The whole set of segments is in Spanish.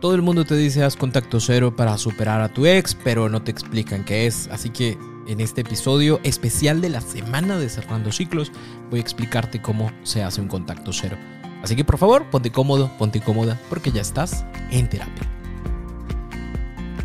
Todo el mundo te dice haz contacto cero para superar a tu ex, pero no te explican qué es. Así que en este episodio especial de la semana de Cerrando Ciclos voy a explicarte cómo se hace un contacto cero. Así que por favor, ponte cómodo, ponte cómoda, porque ya estás en terapia.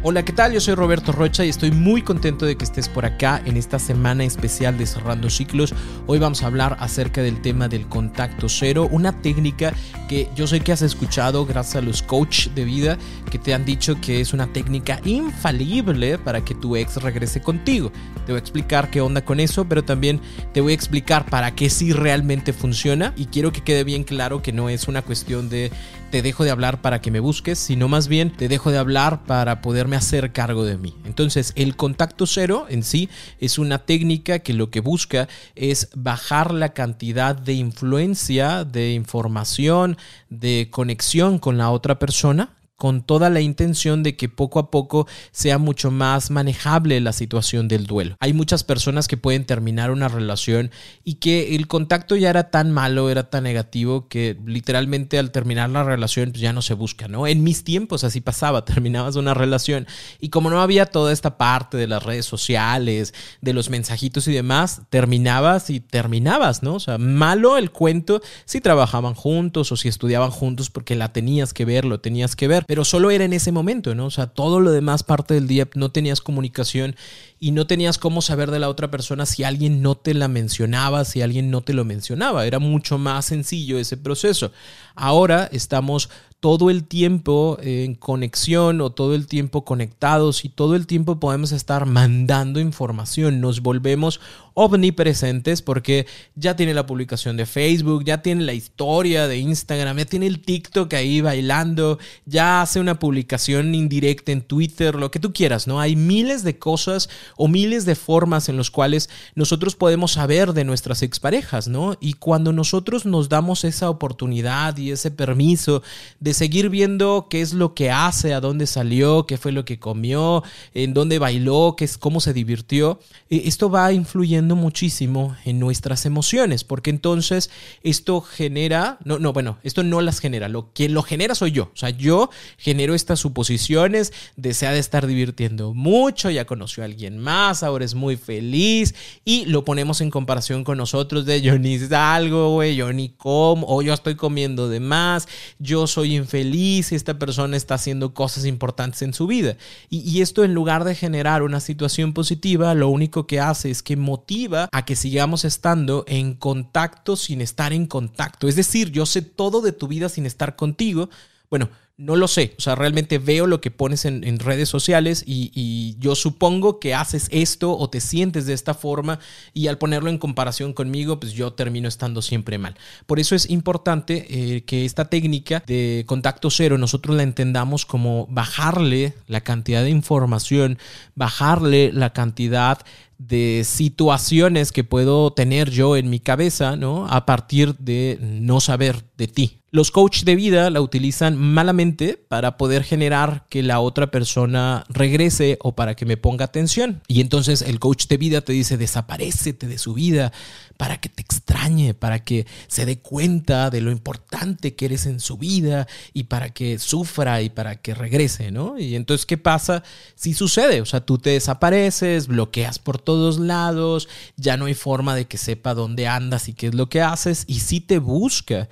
Hola, ¿qué tal? Yo soy Roberto Rocha y estoy muy contento de que estés por acá en esta semana especial de Cerrando Ciclos. Hoy vamos a hablar acerca del tema del contacto cero, una técnica que yo sé que has escuchado gracias a los coach de vida que te han dicho que es una técnica infalible para que tu ex regrese contigo. Te voy a explicar qué onda con eso, pero también te voy a explicar para qué sí realmente funciona y quiero que quede bien claro que no es una cuestión de te dejo de hablar para que me busques, sino más bien te dejo de hablar para poderme hacer cargo de mí. Entonces, el contacto cero en sí es una técnica que lo que busca es bajar la cantidad de influencia, de información, de conexión con la otra persona con toda la intención de que poco a poco sea mucho más manejable la situación del duelo. Hay muchas personas que pueden terminar una relación y que el contacto ya era tan malo, era tan negativo que literalmente al terminar la relación pues ya no se busca, ¿no? En mis tiempos así pasaba, terminabas una relación y como no había toda esta parte de las redes sociales, de los mensajitos y demás, terminabas y terminabas, ¿no? O sea, malo el cuento si trabajaban juntos o si estudiaban juntos porque la tenías que ver, lo tenías que ver pero solo era en ese momento, ¿no? O sea, todo lo demás parte del día no tenías comunicación y no tenías cómo saber de la otra persona si alguien no te la mencionaba, si alguien no te lo mencionaba. Era mucho más sencillo ese proceso. Ahora estamos todo el tiempo en conexión o todo el tiempo conectados y todo el tiempo podemos estar mandando información. Nos volvemos omnipresentes porque ya tiene la publicación de Facebook, ya tiene la historia de Instagram, ya tiene el TikTok ahí bailando, ya hace una publicación indirecta en Twitter, lo que tú quieras, ¿no? Hay miles de cosas o miles de formas en las cuales nosotros podemos saber de nuestras exparejas, ¿no? Y cuando nosotros nos damos esa oportunidad y ese permiso de seguir viendo qué es lo que hace, a dónde salió, qué fue lo que comió, en dónde bailó, qué es, cómo se divirtió, eh, esto va influyendo muchísimo en nuestras emociones, porque entonces esto genera, no, no, bueno, esto no las genera, lo que lo genera soy yo, o sea, yo genero estas suposiciones, desea de estar divirtiendo mucho, ya conoció a alguien más, ahora es muy feliz y lo ponemos en comparación con nosotros de yo ni salgo, güey, yo ni como, o yo estoy comiendo de más, yo soy infeliz, esta persona está haciendo cosas importantes en su vida. Y esto en lugar de generar una situación positiva, lo único que hace es que motiva a que sigamos estando en contacto sin estar en contacto. Es decir, yo sé todo de tu vida sin estar contigo. Bueno, no lo sé, o sea, realmente veo lo que pones en, redes sociales y, yo supongo que haces esto o te sientes de esta forma y al ponerlo en comparación conmigo, pues yo termino estando siempre mal. Por eso es importante eh, que esta técnica de contacto cero nosotros la entendamos como bajarle la cantidad de información, bajarle la cantidad de situaciones que puedo tener yo en mi cabeza, ¿no? A partir de no saber de ti. Los coaches de vida la utilizan malamente para poder generar que la otra persona regrese o para que me ponga atención. Y entonces el coach de vida te dice, desaparecete de su vida para que te extrañe, para que se dé cuenta de lo importante que eres en su vida y para que sufra y para que regrese, ¿no? Y entonces, ¿qué pasa si sucede? O sea, tú te desapareces, bloqueas por todos lados, ya no hay forma de que sepa dónde andas y qué es lo que haces y sí te busca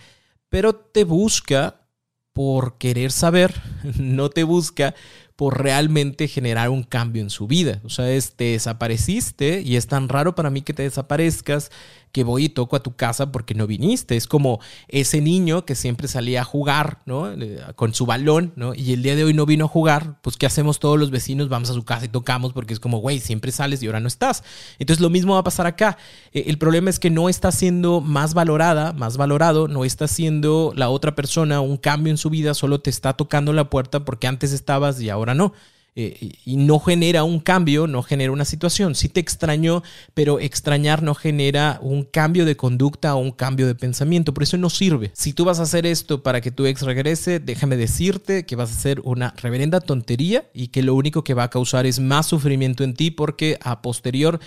pero te busca por querer saber, no te busca por realmente generar un cambio en su vida. O sea, te desapareciste y es tan raro para mí que te desaparezcas que voy y toco a tu casa porque no viniste. Es como ese niño que siempre salía a jugar, ¿no? Con su balón, ¿no? Y el día de hoy no vino a jugar, pues ¿qué hacemos todos los vecinos? Vamos a su casa y tocamos porque es como, güey, siempre sales y ahora no estás. Entonces lo mismo va a pasar acá. Eh, el problema es que no está siendo más valorada, más valorado, no está siendo la otra persona un cambio en su vida, solo te está tocando la puerta porque antes estabas y ahora no. Eh, y no genera un cambio, no genera una situación. Sí te extrañó, pero extrañar no genera un cambio de conducta o un cambio de pensamiento. Por eso no sirve. Si tú vas a hacer esto para que tu ex regrese, déjame decirte que vas a hacer una reverenda tontería y que lo único que va a causar es más sufrimiento en ti porque a posterior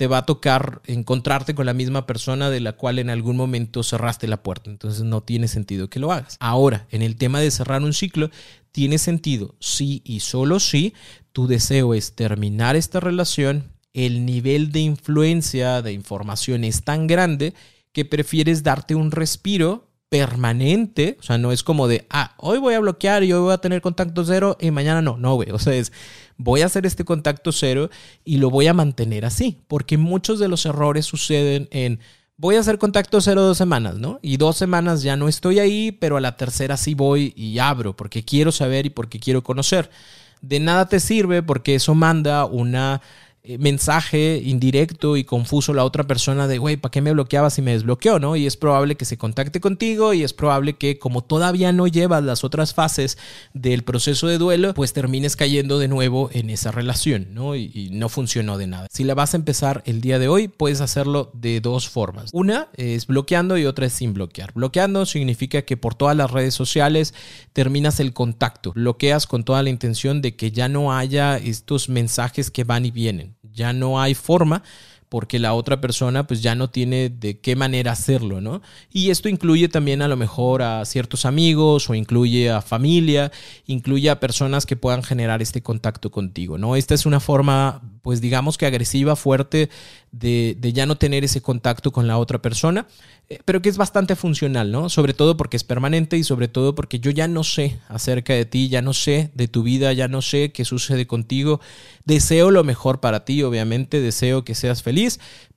te va a tocar encontrarte con la misma persona de la cual en algún momento cerraste la puerta. Entonces no tiene sentido que lo hagas. Ahora, en el tema de cerrar un ciclo, tiene sentido sí y solo si tu deseo es terminar esta relación, el nivel de influencia, de información es tan grande que prefieres darte un respiro permanente, o sea, no es como de, ah, hoy voy a bloquear y hoy voy a tener contacto cero y mañana no, no, güey, o sea, es, voy a hacer este contacto cero y lo voy a mantener así, porque muchos de los errores suceden en, voy a hacer contacto cero dos semanas, ¿no? Y dos semanas ya no estoy ahí, pero a la tercera sí voy y abro, porque quiero saber y porque quiero conocer. De nada te sirve porque eso manda una mensaje indirecto y confuso la otra persona de, güey, ¿para qué me bloqueabas si me desbloqueó, no? Y es probable que se contacte contigo y es probable que como todavía no llevas las otras fases del proceso de duelo, pues termines cayendo de nuevo en esa relación, ¿no? Y, y no funcionó de nada. Si la vas a empezar el día de hoy, puedes hacerlo de dos formas. Una es bloqueando y otra es sin bloquear. Bloqueando significa que por todas las redes sociales terminas el contacto, bloqueas con toda la intención de que ya no haya estos mensajes que van y vienen ya no hay forma porque la otra persona pues ya no tiene de qué manera hacerlo, ¿no? Y esto incluye también a lo mejor a ciertos amigos o incluye a familia, incluye a personas que puedan generar este contacto contigo, ¿no? Esta es una forma pues digamos que agresiva, fuerte de, de ya no tener ese contacto con la otra persona eh, pero que es bastante funcional, ¿no? Sobre todo porque es permanente y sobre todo porque yo ya no sé acerca de ti, ya no sé de tu vida, ya no sé qué sucede contigo. Deseo lo mejor para ti, obviamente, deseo que seas feliz,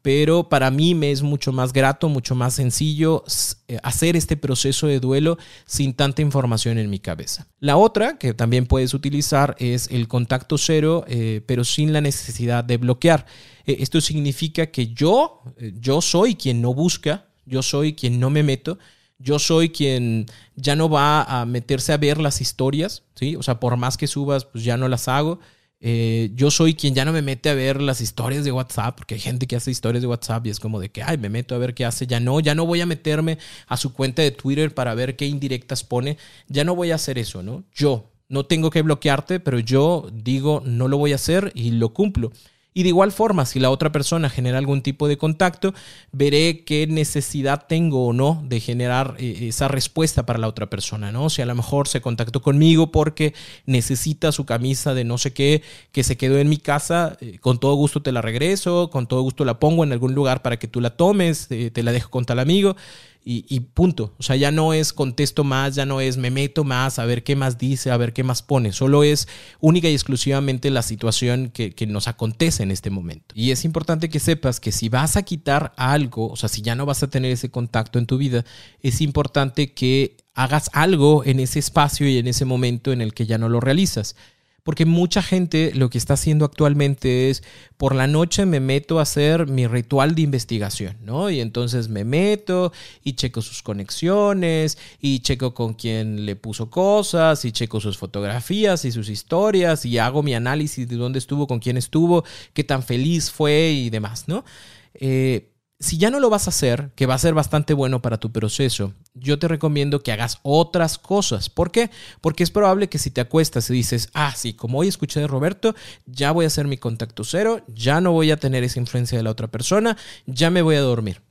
pero para mí me es mucho más grato, mucho más sencillo eh, hacer este proceso de duelo sin tanta información en mi cabeza. La otra que también puedes utilizar es el contacto cero, eh, pero sin la necesidad de bloquear. esto significa que yo, yo soy quien no busca yo soy quien no me meto. Yo soy quien ya no va a meterse a ver las historias, ¿sí? O sea, por más que subas, pues ya no las hago. Eh, yo soy quien ya no me mete a ver las historias de WhatsApp, porque hay gente que hace historias de WhatsApp y es como de que, ay, me meto a ver qué hace. Ya no, ya no voy a meterme a su cuenta de Twitter para ver qué indirectas pone. Ya no voy a hacer eso, ¿no? Yo no tengo que bloquearte, pero yo digo, no lo voy a hacer y lo cumplo. Y de igual forma, si la otra persona genera algún tipo de contacto, veré qué necesidad tengo o no de generar eh, esa respuesta para la otra persona, ¿no? Si a lo mejor se contactó conmigo porque necesita su camisa de no sé qué que se quedó en mi casa, eh, con todo gusto te la regreso, con todo gusto la pongo en algún lugar para que tú la tomes, eh, te la dejo con tal amigo y, punto. O sea, ya no es contesto más, ya no es me meto más a ver qué más dice, a ver qué más pone. Solo es única y exclusivamente la situación que, que nos acontece en este momento. Y es importante que sepas que si vas a quitar algo, o sea, si ya no vas a tener ese contacto en tu vida, es importante que hagas algo en ese espacio y en ese momento en el que ya no lo realizas. Porque mucha gente lo que está haciendo actualmente es, por la noche me meto a hacer mi ritual de investigación, ¿no? Y entonces me meto y checo sus conexiones y checo con quién le puso cosas y checo sus fotografías y sus historias y hago mi análisis de dónde estuvo, con quién estuvo, qué tan feliz fue y demás, ¿no? Eh, si ya no lo vas a hacer, que va a ser bastante bueno para tu proceso, yo te recomiendo que hagas otras cosas. ¿Por qué? Porque es probable que si te acuestas y dices, ah, sí, como hoy escuché de Roberto, ya voy a hacer mi contacto cero, ya no voy a tener esa influencia de la otra persona, ya me voy a dormir.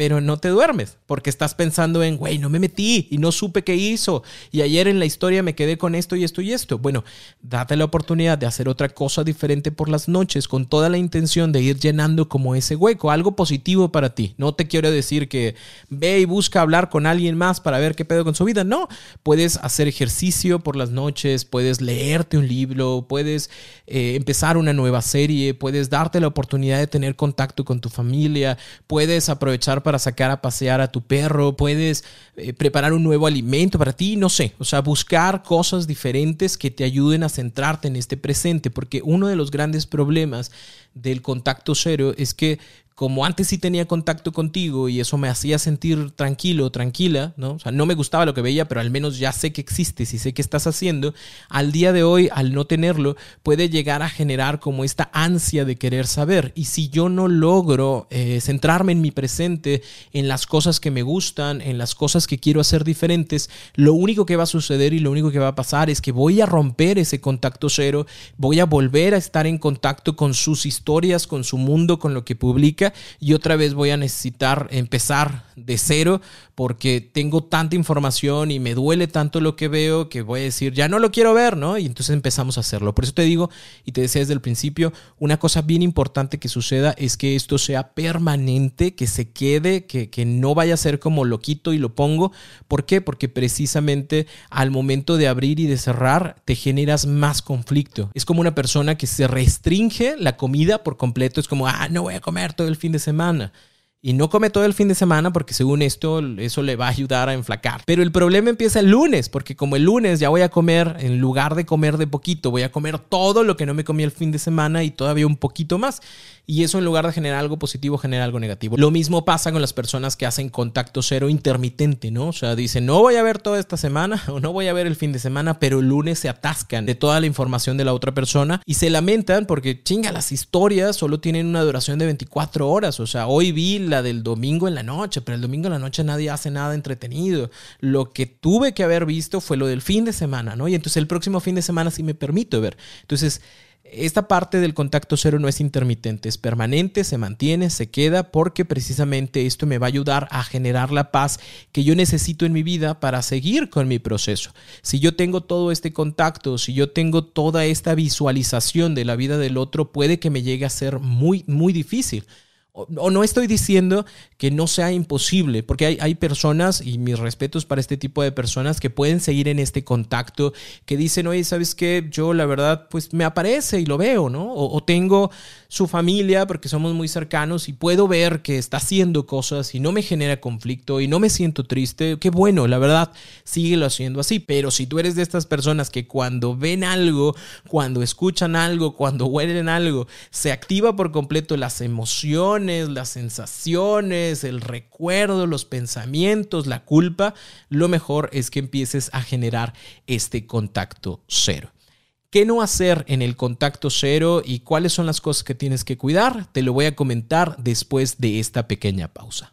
Pero no te duermes porque estás pensando en, güey, no me metí y no supe qué hizo y ayer en la historia me quedé con esto y esto y esto. Bueno, date la oportunidad de hacer otra cosa diferente por las noches con toda la intención de ir llenando como ese hueco, algo positivo para ti. No te quiero decir que ve y busca hablar con alguien más para ver qué pedo con su vida. No, puedes hacer ejercicio por las noches, puedes leerte un libro, puedes eh, empezar una nueva serie, puedes darte la oportunidad de tener contacto con tu familia, puedes aprovechar para para sacar a pasear a tu perro, puedes eh, preparar un nuevo alimento para ti, no sé, o sea, buscar cosas diferentes que te ayuden a centrarte en este presente, porque uno de los grandes problemas del contacto cero es que como antes sí tenía contacto contigo y eso me hacía sentir tranquilo, tranquila, ¿no? O sea, no me gustaba lo que veía, pero al menos ya sé que existes y sé qué estás haciendo, al día de hoy, al no tenerlo, puede llegar a generar como esta ansia de querer saber. Y si yo no logro eh, centrarme en mi presente, en las cosas que me gustan, en las cosas que quiero hacer diferentes, lo único que va a suceder y lo único que va a pasar es que voy a romper ese contacto cero, voy a volver a estar en contacto con sus historias, con su mundo, con lo que publica y otra vez voy a necesitar empezar de cero porque tengo tanta información y me duele tanto lo que veo que voy a decir, ya no lo quiero ver, ¿no? Y entonces empezamos a hacerlo. Por eso te digo y te decía desde el principio, una cosa bien importante que suceda es que esto sea permanente, que se quede, que, que no vaya a ser como lo quito y lo pongo. ¿Por qué? Porque precisamente al momento de abrir y de cerrar te generas más conflicto. Es como una persona que se restringe la comida por completo, es como, ah, no voy a comer todo el fin de semana. Y no come todo el fin de semana porque según esto eso le va a ayudar a enflacar. Pero el problema empieza el lunes porque como el lunes ya voy a comer, en lugar de comer de poquito, voy a comer todo lo que no me comí el fin de semana y todavía un poquito más y eso en lugar de generar algo positivo genera algo negativo. Lo mismo pasa con las personas que hacen contacto cero intermitente, ¿no? O sea, dicen, no voy a ver toda esta semana o no voy a ver el fin de semana, pero el lunes se atascan de toda la información de la otra persona y se lamentan porque, chinga, las historias solo tienen una duración de 24 horas. O sea, hoy vi la del domingo en la noche, pero el domingo en la noche nadie hace nada entretenido. Lo que tuve que haber visto fue lo del fin de semana, ¿no? Y entonces el próximo fin de semana sí me permito ver. Entonces, esta parte del contacto cero no es intermitente, es permanente, se mantiene, se queda, porque precisamente esto me va a ayudar a generar la paz que yo necesito en mi vida para seguir con mi proceso. Si yo tengo todo este contacto, si yo tengo toda esta visualización de la vida del otro, puede que me llegue a ser muy, muy difícil. O, no estoy diciendo que no sea imposible, porque hay, hay, personas, y mis respetos para este tipo de personas, que pueden seguir en este contacto, que dicen, oye, ¿sabes qué? Yo la verdad, pues me aparece y lo veo, ¿no? o tengo su familia, porque somos muy cercanos y puedo ver que está haciendo cosas y no me genera conflicto y no me siento triste, qué bueno, la verdad, síguelo haciendo así. Pero si tú eres de estas personas que cuando ven algo, cuando escuchan algo, cuando huelen algo, se activa por completo las emociones, las sensaciones, el recuerdo, los pensamientos, la culpa, lo mejor es que empieces a generar este contacto cero. ¿Qué no hacer en el contacto cero y cuáles son las cosas que tienes que cuidar? Te lo voy a comentar después de esta pequeña pausa.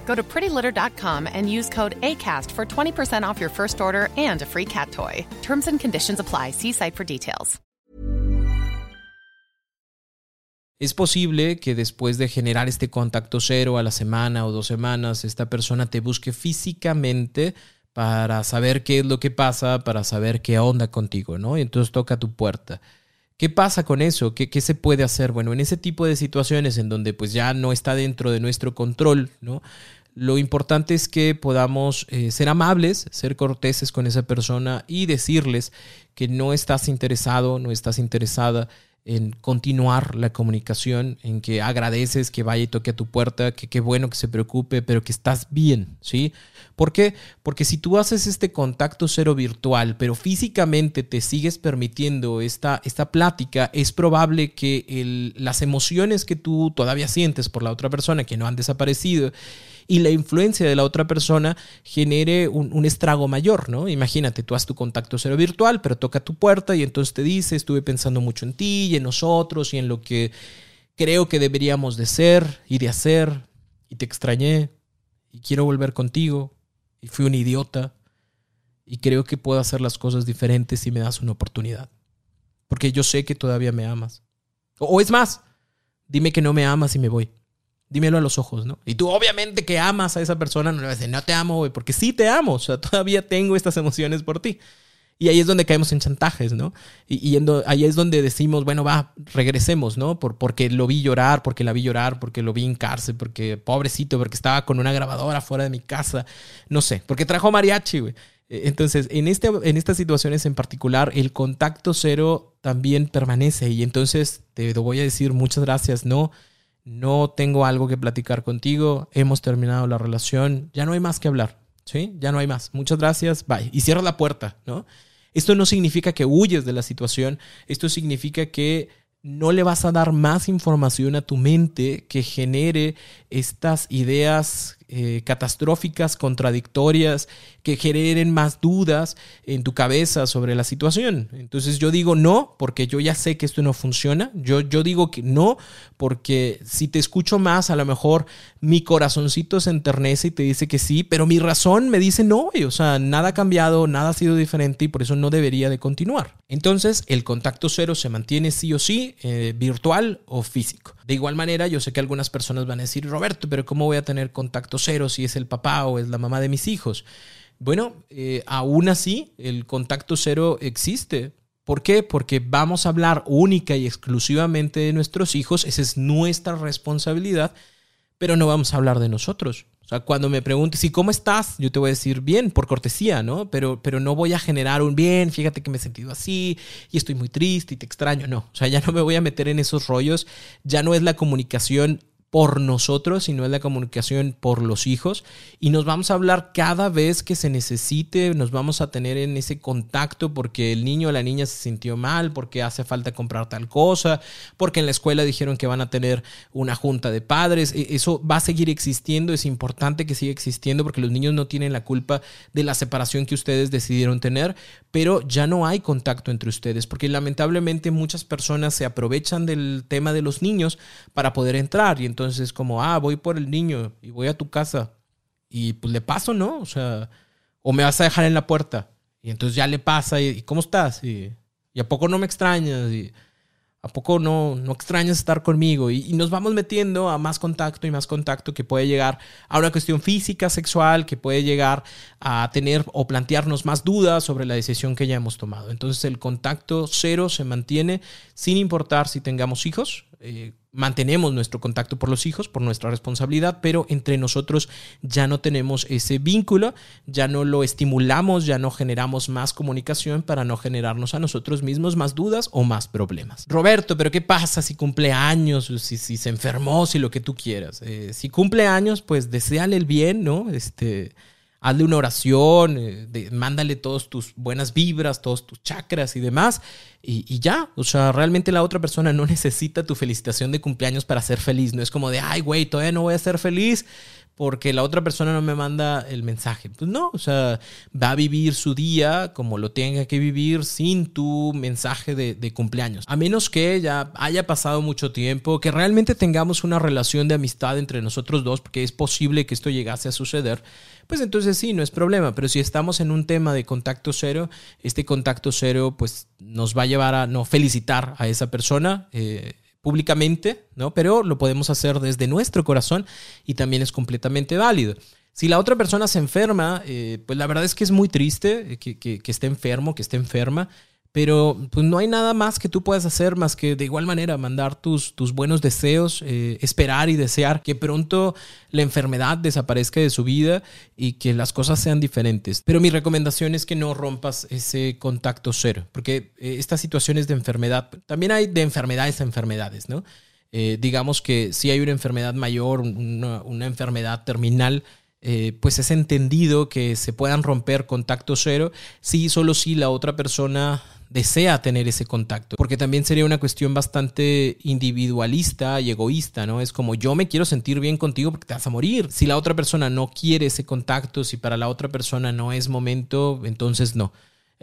Go to prettylitter.com and use code ACAST for 20% off your first order and a free cat toy. Terms and conditions apply. See site for details. Es posible que después de generar este contacto cero a la semana o dos semanas, esta persona te busque físicamente para saber qué es lo que pasa, para saber qué onda contigo, ¿no? Y entonces toca tu puerta. ¿Qué pasa con eso? ¿Qué, ¿Qué, se puede hacer? Bueno, en ese tipo de situaciones en donde pues ya no está dentro de nuestro control, ¿no? Lo importante es que podamos eh, ser amables, ser corteses con esa persona y decirles que no estás interesado, no estás interesada en continuar la comunicación, en que agradeces que vaya y toque a tu puerta, que qué bueno que se preocupe, pero que estás bien, ¿sí? ¿Por qué? Porque si tú haces este contacto cero virtual, pero físicamente te sigues permitiendo esta, esta plática, es probable que las emociones que tú todavía sientes por la otra persona, que no han desaparecido, y la influencia de la otra persona genere un, estrago mayor, ¿no? Imagínate, tú haces tu contacto cero virtual, pero toca tu puerta y entonces te dice, estuve pensando mucho en ti y en nosotros y en lo que creo que deberíamos de ser y de hacer y te extrañé y quiero volver contigo y fui un idiota y creo que puedo hacer las cosas diferentes si me das una oportunidad. Porque yo sé que todavía me amas. O, es más, dime que no me amas y me voy. Dímelo a los ojos, ¿no? Y tú obviamente que amas a esa persona, no le vas a decir, no te amo, güey, porque sí te amo, o sea, todavía tengo estas emociones por ti. Y ahí es donde caemos en chantajes, ¿no? Y, ahí es donde decimos, bueno, va, regresemos, ¿no? Por, porque lo vi llorar, porque la vi llorar, porque lo vi en cárcel, porque pobrecito, porque estaba con una grabadora fuera de mi casa, no sé, porque trajo mariachi, güey. E, entonces, en, este, en estas situaciones en particular, el contacto cero también permanece. Y entonces te voy a decir muchas gracias, no, no tengo algo que platicar contigo, hemos terminado la relación, ya no hay más que hablar, ¿sí? Ya no hay más. Muchas gracias, bye. Y cierra la puerta, ¿no? Esto no significa que huyes de la situación, esto significa que no le vas a dar más información a tu mente que genere estas ideas eh, catastróficas, contradictorias, que generen más dudas en tu cabeza sobre la situación. Entonces yo digo no, porque yo ya sé que esto no funciona. Yo, yo digo que no, porque si te escucho más, a lo mejor mi corazoncito se enternece y te dice que sí, pero mi razón me dice no, o sea, nada ha cambiado, nada ha sido diferente y por eso no debería de continuar. Entonces el contacto cero se mantiene sí o sí, eh, virtual o físico. De igual manera, yo sé que algunas personas van a decir, Roberto, pero ¿cómo voy a tener contacto cero si es el papá o es la mamá de mis hijos? Bueno, eh, aún así, el contacto cero existe. ¿Por qué? Porque vamos a hablar única y exclusivamente de nuestros hijos, esa es nuestra responsabilidad, pero no vamos a hablar de nosotros. Sea, cuando me preguntes, ¿y cómo estás? Yo te voy a decir bien, por cortesía, ¿no? Pero, pero no voy a generar un bien, fíjate que me he sentido así y estoy muy triste y te extraño. No, o sea, ya no me voy a meter en esos rollos. Ya no es la comunicación por nosotros, sino es la comunicación por los hijos. Y nos vamos a hablar cada vez que se necesite, nos vamos a tener en ese contacto porque el niño o la niña se sintió mal, porque hace falta comprar tal cosa, porque en la escuela dijeron que van a tener una junta de padres. E, eso va a seguir existiendo, es importante que siga existiendo porque los niños no tienen la culpa de la separación que ustedes decidieron tener, pero ya no hay contacto entre ustedes, porque lamentablemente muchas personas se aprovechan del tema de los niños para poder entrar y entonces entonces es como, ah, voy por el niño y voy a tu casa. Y pues le paso, ¿no? O sea, o me vas a dejar en la puerta. Y entonces ya le pasa, ¿y, cómo estás? Y, a poco no me extrañas? Y a poco no, no extrañas estar conmigo? Y, y, nos vamos metiendo a más contacto y más contacto que puede llegar a una cuestión física, sexual, que puede llegar a tener o plantearnos más dudas sobre la decisión que ya hemos tomado. Entonces el contacto cero se mantiene sin importar si tengamos hijos. Eh, mantenemos nuestro contacto por los hijos, por nuestra responsabilidad, pero entre nosotros ya no tenemos ese vínculo, ya no lo estimulamos, ya no generamos más comunicación para no generarnos a nosotros mismos más dudas o más problemas. Roberto, pero ¿qué pasa si cumple años, si, si se enfermó, si lo que tú quieras? Eh, si cumple años, pues deséale el bien, ¿no? Este hazle una oración, eh, mándale todas tus buenas vibras, todos tus chakras y demás, y, ya, o sea, realmente la otra persona no necesita tu felicitación de cumpleaños para ser feliz, no es como de, ay, güey, todavía no voy a ser feliz porque la otra persona no me manda el mensaje. Pues no, o sea, va a vivir su día como lo tenga que vivir sin tu mensaje de, de, cumpleaños. A menos que ya haya pasado mucho tiempo, que realmente tengamos una relación de amistad entre nosotros dos, porque es posible que esto llegase a suceder pues entonces sí, no es problema. Pero si estamos en un tema de contacto cero, este contacto cero pues nos va a llevar a no felicitar a esa persona. Eh, públicamente, ¿no? Pero lo podemos hacer desde nuestro corazón y también es completamente válido. Si la otra persona se enferma, eh, pues la verdad es que es muy triste que, que esté enfermo, que esté enferma. Pero pues no hay nada más que tú puedas hacer más que de igual manera mandar tus, tus buenos deseos, eh, esperar y desear que pronto la enfermedad desaparezca de su vida y que las cosas sean diferentes. Pero mi recomendación es que no rompas ese contacto cero, porque eh, estas situaciones de enfermedad, también hay de enfermedades a enfermedades, ¿no? Eh, digamos que si hay una enfermedad mayor, una, una enfermedad terminal, pues es entendido que se puedan romper contacto cero si solo si la otra persona desea tener ese contacto, porque también sería una cuestión bastante individualista y egoísta, ¿no? Es como yo me quiero sentir bien contigo porque te vas a morir. Si la otra persona no quiere ese contacto, si para la otra persona no es momento, entonces no.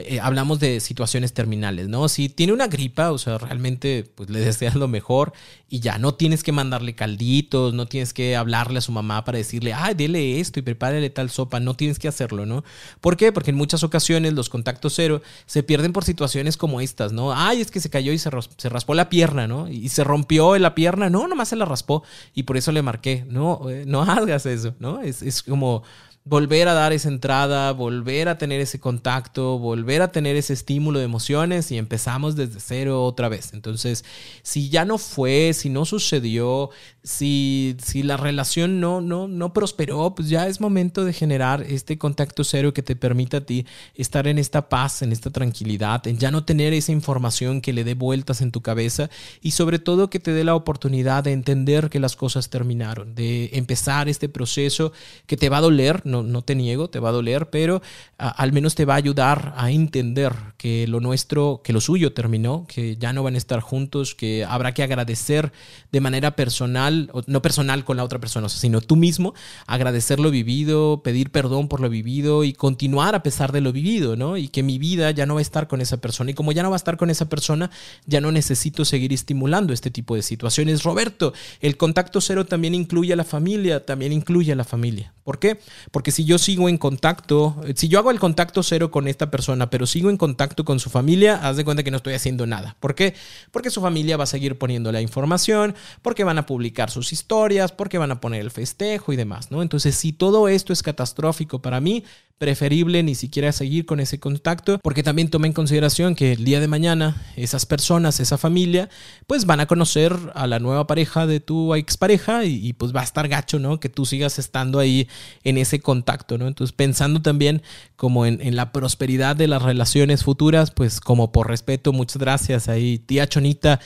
Eh, hablamos de situaciones terminales, ¿no? Si tiene una gripa, o sea, realmente pues le deseas lo mejor y ya no tienes que mandarle calditos, no tienes que hablarle a su mamá para decirle, ay, dele esto y prepárale tal sopa, no tienes que hacerlo, ¿no? ¿Por qué? Porque en muchas ocasiones los contactos cero se pierden por situaciones como estas, ¿no? Ay, es que se cayó y se, raspó la pierna, ¿no? Y se rompió la pierna, no, nomás se la raspó y por eso le marqué, no, eh, no hagas eso, ¿no? Es, es como volver a dar esa entrada, volver a tener ese contacto, volver a tener ese estímulo de emociones y empezamos desde cero otra vez. Entonces, si ya no fue, si no sucedió, si, si la relación no, no, no prosperó, pues ya es momento de generar este contacto cero que te permita a ti estar en esta paz, en esta tranquilidad, en ya no tener esa información que le dé vueltas en tu cabeza y sobre todo que te dé la oportunidad de entender que las cosas terminaron, de empezar este proceso que te va a doler, no no, te niego, te va a doler, pero al menos te va a ayudar a entender que lo nuestro, que lo suyo terminó, que ya no van a estar juntos, que habrá que agradecer de manera personal, no personal con la otra persona, sino tú mismo, agradecer lo vivido, pedir perdón por lo vivido y continuar a pesar de lo vivido, ¿no? Y que mi vida ya no va a estar con esa persona. Y como ya no va a estar con esa persona, ya no necesito seguir estimulando este tipo de situaciones. Roberto, el contacto cero también incluye a la familia, también incluye a la familia. ¿Por qué? Porque si yo sigo en contacto, si yo hago el contacto cero con esta persona, pero sigo en contacto con su familia, haz de cuenta que no estoy haciendo nada. ¿Por qué? Porque su familia va a seguir poniendo la información, porque van a publicar sus historias, porque van a poner el festejo y demás, ¿no? Entonces, si todo esto es catastrófico para mí, preferible ni siquiera seguir con ese contacto, porque también toma en consideración que el día de mañana esas personas, esa familia, pues van a conocer a la nueva pareja de tu expareja y, y pues va a estar gacho, ¿no? Que tú sigas estando ahí en ese contacto, ¿no? Entonces pensando también como en, en la prosperidad de las relaciones futuras, pues como por respeto, muchas gracias ahí, tía Chonita.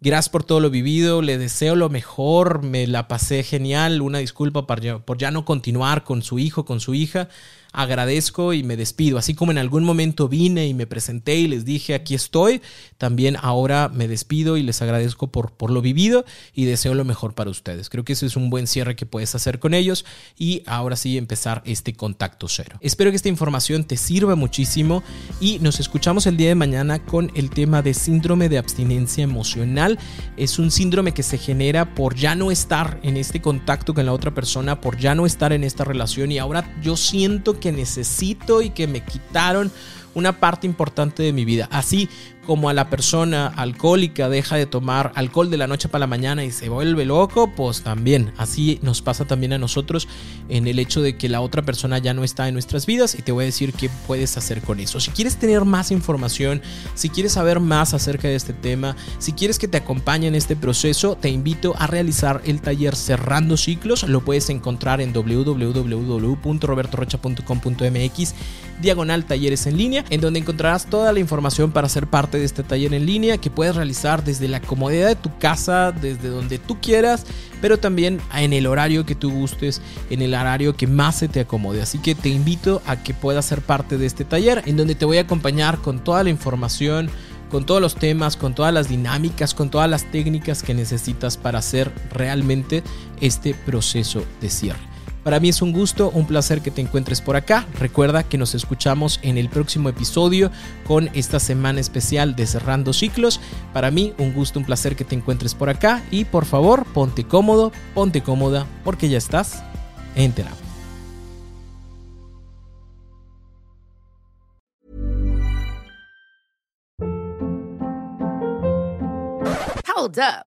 Gracias por todo lo vivido, le deseo lo mejor, me la pasé genial, una disculpa por por ya no continuar con su hijo, con su hija, agradezco y me despido. Así como en algún momento vine y me presenté y les dije aquí estoy, también ahora me despido y les agradezco por, por lo vivido y deseo lo mejor para ustedes. Creo que ese es un buen cierre que puedes hacer con ellos y ahora sí empezar este contacto cero. Espero que esta información te sirva muchísimo y nos escuchamos el día de mañana con el tema de síndrome de abstinencia emocional. Es un síndrome que se genera por ya no estar en este contacto con la otra persona, por ya no estar en esta relación y ahora yo siento que necesito y que me quitaron una parte importante de mi vida. Así como a la persona alcohólica deja de tomar alcohol de la noche para la mañana y se vuelve loco, pues también así nos pasa también a nosotros en el hecho de que la otra persona ya no está en nuestras vidas y te voy a decir qué puedes hacer con eso. Si quieres tener más información, si quieres saber más acerca de este tema, si quieres que te acompañe en este proceso, te invito a realizar el taller Cerrando Ciclos. Lo puedes encontrar en www.robertorocha.com.mx diagonal talleres en línea, en donde encontrarás toda la información para ser de este taller en línea que puedes realizar desde la comodidad de tu casa, desde donde tú quieras, pero también en el horario que tú gustes, en el horario que más se te acomode. Así que te invito a que puedas ser parte de este taller en donde te voy a acompañar con toda la información con todos los temas, con todas las dinámicas, con todas las técnicas que necesitas para hacer realmente este proceso de cierre. Para mí es un gusto, un placer que te encuentres por acá. Recuerda que nos escuchamos en el próximo episodio con esta semana especial de Cerrando Ciclos. Para mí un gusto, un placer que te encuentres por acá y por favor ponte cómodo, ponte cómoda porque ya estás en terapia. Hold up.